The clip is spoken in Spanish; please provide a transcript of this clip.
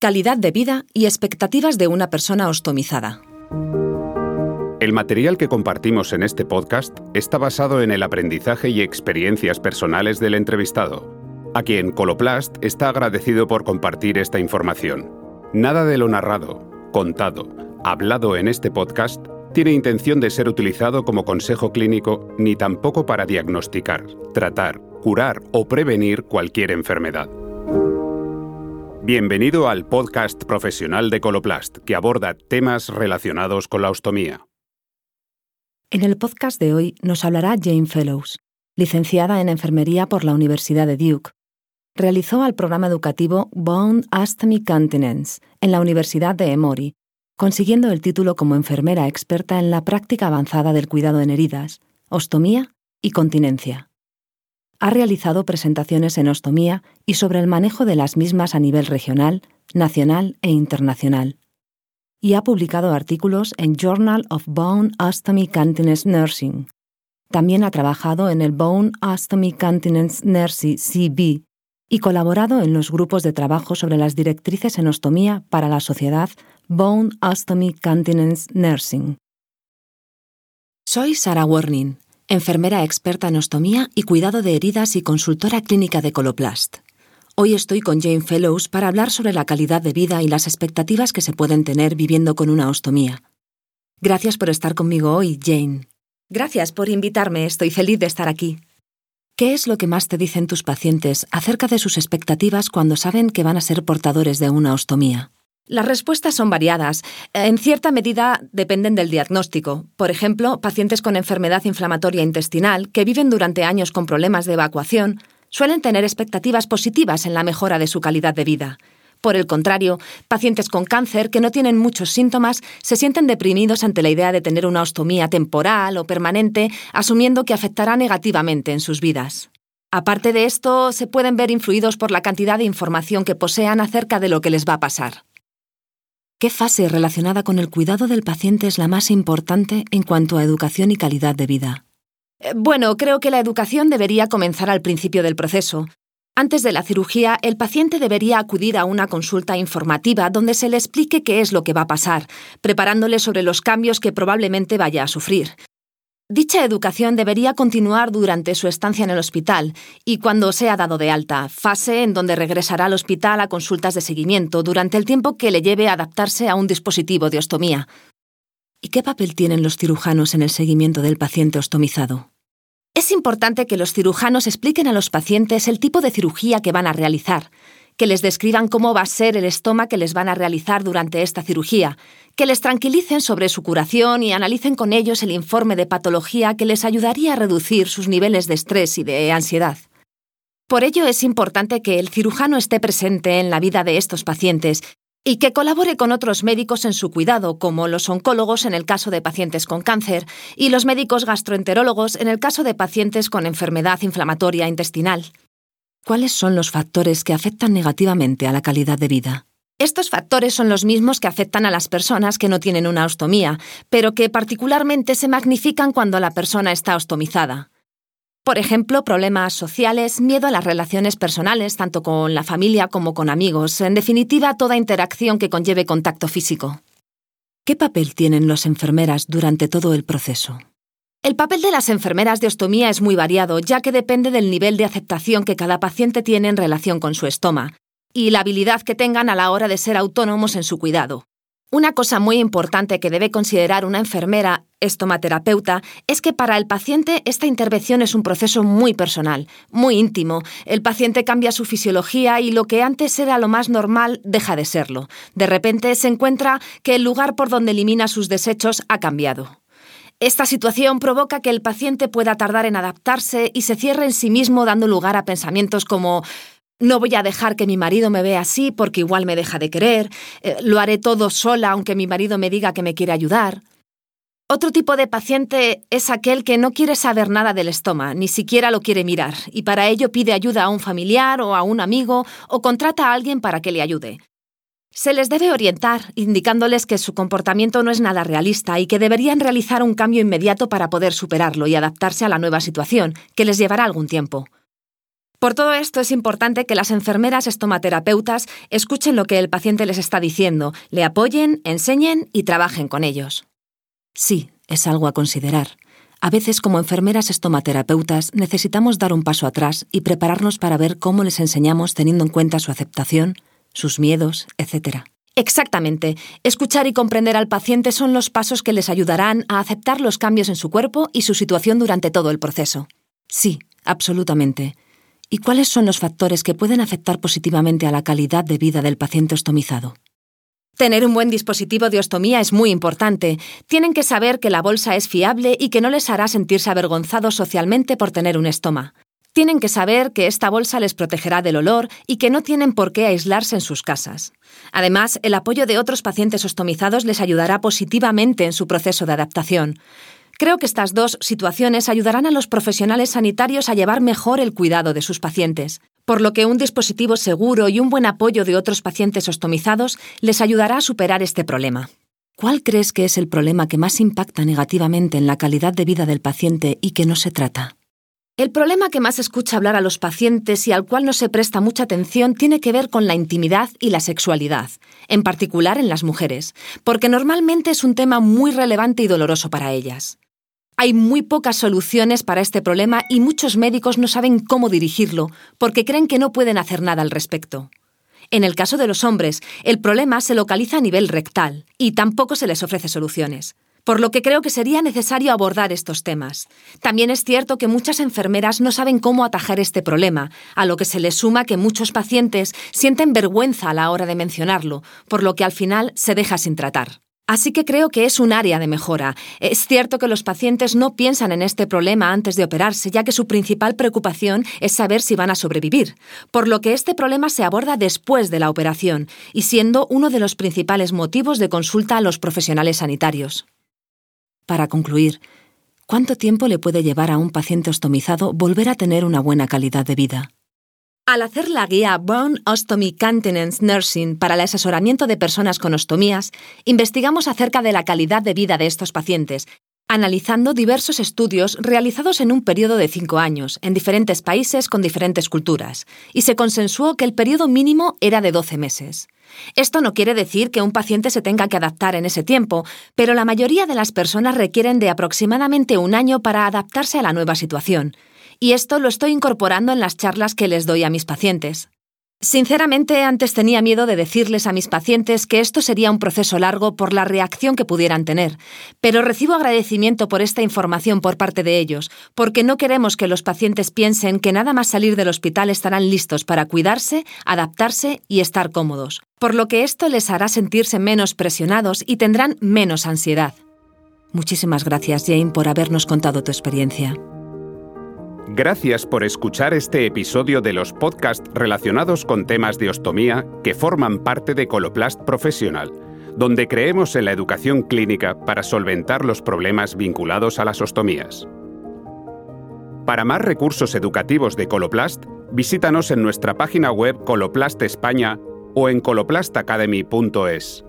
calidad de vida y expectativas de una persona ostomizada. El material que compartimos en este podcast está basado en el aprendizaje y experiencias personales del entrevistado, a quien Coloplast está agradecido por compartir esta información. Nada de lo narrado, contado, hablado en este podcast tiene intención de ser utilizado como consejo clínico ni tampoco para diagnosticar, tratar, curar o prevenir cualquier enfermedad. Bienvenido al podcast profesional de Coloplast, que aborda temas relacionados con la ostomía. En el podcast de hoy nos hablará Jane Fellows, licenciada en Enfermería por la Universidad de Duke. Realizó el programa educativo Bone Ostomy Continence en la Universidad de Emory, consiguiendo el título como enfermera experta en la práctica avanzada del cuidado en heridas, ostomía y continencia ha realizado presentaciones en ostomía y sobre el manejo de las mismas a nivel regional, nacional e internacional. Y ha publicado artículos en Journal of Bone Ostomy Continence Nursing. También ha trabajado en el Bone Ostomy Continence Nursing CB y colaborado en los grupos de trabajo sobre las directrices en ostomía para la sociedad Bone Ostomy Continence Nursing. Soy Sarah Warning enfermera experta en ostomía y cuidado de heridas y consultora clínica de Coloplast. Hoy estoy con Jane Fellows para hablar sobre la calidad de vida y las expectativas que se pueden tener viviendo con una ostomía. Gracias por estar conmigo hoy, Jane. Gracias por invitarme, estoy feliz de estar aquí. ¿Qué es lo que más te dicen tus pacientes acerca de sus expectativas cuando saben que van a ser portadores de una ostomía? Las respuestas son variadas. En cierta medida dependen del diagnóstico. Por ejemplo, pacientes con enfermedad inflamatoria intestinal que viven durante años con problemas de evacuación suelen tener expectativas positivas en la mejora de su calidad de vida. Por el contrario, pacientes con cáncer que no tienen muchos síntomas se sienten deprimidos ante la idea de tener una ostomía temporal o permanente, asumiendo que afectará negativamente en sus vidas. Aparte de esto, se pueden ver influidos por la cantidad de información que posean acerca de lo que les va a pasar. ¿Qué fase relacionada con el cuidado del paciente es la más importante en cuanto a educación y calidad de vida? Eh, bueno, creo que la educación debería comenzar al principio del proceso. Antes de la cirugía, el paciente debería acudir a una consulta informativa donde se le explique qué es lo que va a pasar, preparándole sobre los cambios que probablemente vaya a sufrir. Dicha educación debería continuar durante su estancia en el hospital y cuando sea dado de alta, fase en donde regresará al hospital a consultas de seguimiento durante el tiempo que le lleve a adaptarse a un dispositivo de ostomía. ¿Y qué papel tienen los cirujanos en el seguimiento del paciente ostomizado? Es importante que los cirujanos expliquen a los pacientes el tipo de cirugía que van a realizar, que les describan cómo va a ser el estoma que les van a realizar durante esta cirugía, que les tranquilicen sobre su curación y analicen con ellos el informe de patología que les ayudaría a reducir sus niveles de estrés y de ansiedad. Por ello es importante que el cirujano esté presente en la vida de estos pacientes y que colabore con otros médicos en su cuidado, como los oncólogos en el caso de pacientes con cáncer y los médicos gastroenterólogos en el caso de pacientes con enfermedad inflamatoria intestinal. ¿Cuáles son los factores que afectan negativamente a la calidad de vida? Estos factores son los mismos que afectan a las personas que no tienen una ostomía, pero que particularmente se magnifican cuando la persona está ostomizada. Por ejemplo, problemas sociales, miedo a las relaciones personales, tanto con la familia como con amigos, en definitiva, toda interacción que conlleve contacto físico. ¿Qué papel tienen las enfermeras durante todo el proceso? El papel de las enfermeras de ostomía es muy variado, ya que depende del nivel de aceptación que cada paciente tiene en relación con su estoma y la habilidad que tengan a la hora de ser autónomos en su cuidado. Una cosa muy importante que debe considerar una enfermera estomaterapeuta es que para el paciente esta intervención es un proceso muy personal, muy íntimo. El paciente cambia su fisiología y lo que antes era lo más normal deja de serlo. De repente se encuentra que el lugar por donde elimina sus desechos ha cambiado. Esta situación provoca que el paciente pueda tardar en adaptarse y se cierre en sí mismo dando lugar a pensamientos como no voy a dejar que mi marido me vea así porque igual me deja de querer, eh, lo haré todo sola aunque mi marido me diga que me quiere ayudar. Otro tipo de paciente es aquel que no quiere saber nada del estómago, ni siquiera lo quiere mirar, y para ello pide ayuda a un familiar o a un amigo o contrata a alguien para que le ayude. Se les debe orientar, indicándoles que su comportamiento no es nada realista y que deberían realizar un cambio inmediato para poder superarlo y adaptarse a la nueva situación, que les llevará algún tiempo. Por todo esto es importante que las enfermeras estomaterapeutas escuchen lo que el paciente les está diciendo, le apoyen, enseñen y trabajen con ellos. Sí, es algo a considerar. A veces como enfermeras estomaterapeutas necesitamos dar un paso atrás y prepararnos para ver cómo les enseñamos teniendo en cuenta su aceptación, sus miedos, etc. Exactamente. Escuchar y comprender al paciente son los pasos que les ayudarán a aceptar los cambios en su cuerpo y su situación durante todo el proceso. Sí, absolutamente. ¿Y cuáles son los factores que pueden afectar positivamente a la calidad de vida del paciente ostomizado? Tener un buen dispositivo de ostomía es muy importante. Tienen que saber que la bolsa es fiable y que no les hará sentirse avergonzados socialmente por tener un estoma. Tienen que saber que esta bolsa les protegerá del olor y que no tienen por qué aislarse en sus casas. Además, el apoyo de otros pacientes ostomizados les ayudará positivamente en su proceso de adaptación. Creo que estas dos situaciones ayudarán a los profesionales sanitarios a llevar mejor el cuidado de sus pacientes, por lo que un dispositivo seguro y un buen apoyo de otros pacientes ostomizados les ayudará a superar este problema. ¿Cuál crees que es el problema que más impacta negativamente en la calidad de vida del paciente y que no se trata? El problema que más escucha hablar a los pacientes y al cual no se presta mucha atención tiene que ver con la intimidad y la sexualidad, en particular en las mujeres, porque normalmente es un tema muy relevante y doloroso para ellas. Hay muy pocas soluciones para este problema y muchos médicos no saben cómo dirigirlo porque creen que no pueden hacer nada al respecto. En el caso de los hombres, el problema se localiza a nivel rectal y tampoco se les ofrece soluciones por lo que creo que sería necesario abordar estos temas. También es cierto que muchas enfermeras no saben cómo atajar este problema, a lo que se le suma que muchos pacientes sienten vergüenza a la hora de mencionarlo, por lo que al final se deja sin tratar. Así que creo que es un área de mejora. Es cierto que los pacientes no piensan en este problema antes de operarse, ya que su principal preocupación es saber si van a sobrevivir, por lo que este problema se aborda después de la operación y siendo uno de los principales motivos de consulta a los profesionales sanitarios. Para concluir, ¿cuánto tiempo le puede llevar a un paciente ostomizado volver a tener una buena calidad de vida? Al hacer la guía Bone Ostomy Continence Nursing para el asesoramiento de personas con ostomías, investigamos acerca de la calidad de vida de estos pacientes, analizando diversos estudios realizados en un periodo de cinco años, en diferentes países con diferentes culturas, y se consensuó que el periodo mínimo era de 12 meses. Esto no quiere decir que un paciente se tenga que adaptar en ese tiempo, pero la mayoría de las personas requieren de aproximadamente un año para adaptarse a la nueva situación, y esto lo estoy incorporando en las charlas que les doy a mis pacientes. Sinceramente, antes tenía miedo de decirles a mis pacientes que esto sería un proceso largo por la reacción que pudieran tener, pero recibo agradecimiento por esta información por parte de ellos, porque no queremos que los pacientes piensen que nada más salir del hospital estarán listos para cuidarse, adaptarse y estar cómodos, por lo que esto les hará sentirse menos presionados y tendrán menos ansiedad. Muchísimas gracias, Jane, por habernos contado tu experiencia. Gracias por escuchar este episodio de los podcasts relacionados con temas de ostomía que forman parte de Coloplast Professional, donde creemos en la educación clínica para solventar los problemas vinculados a las ostomías. Para más recursos educativos de Coloplast, visítanos en nuestra página web Coloplast España o en coloplastacademy.es.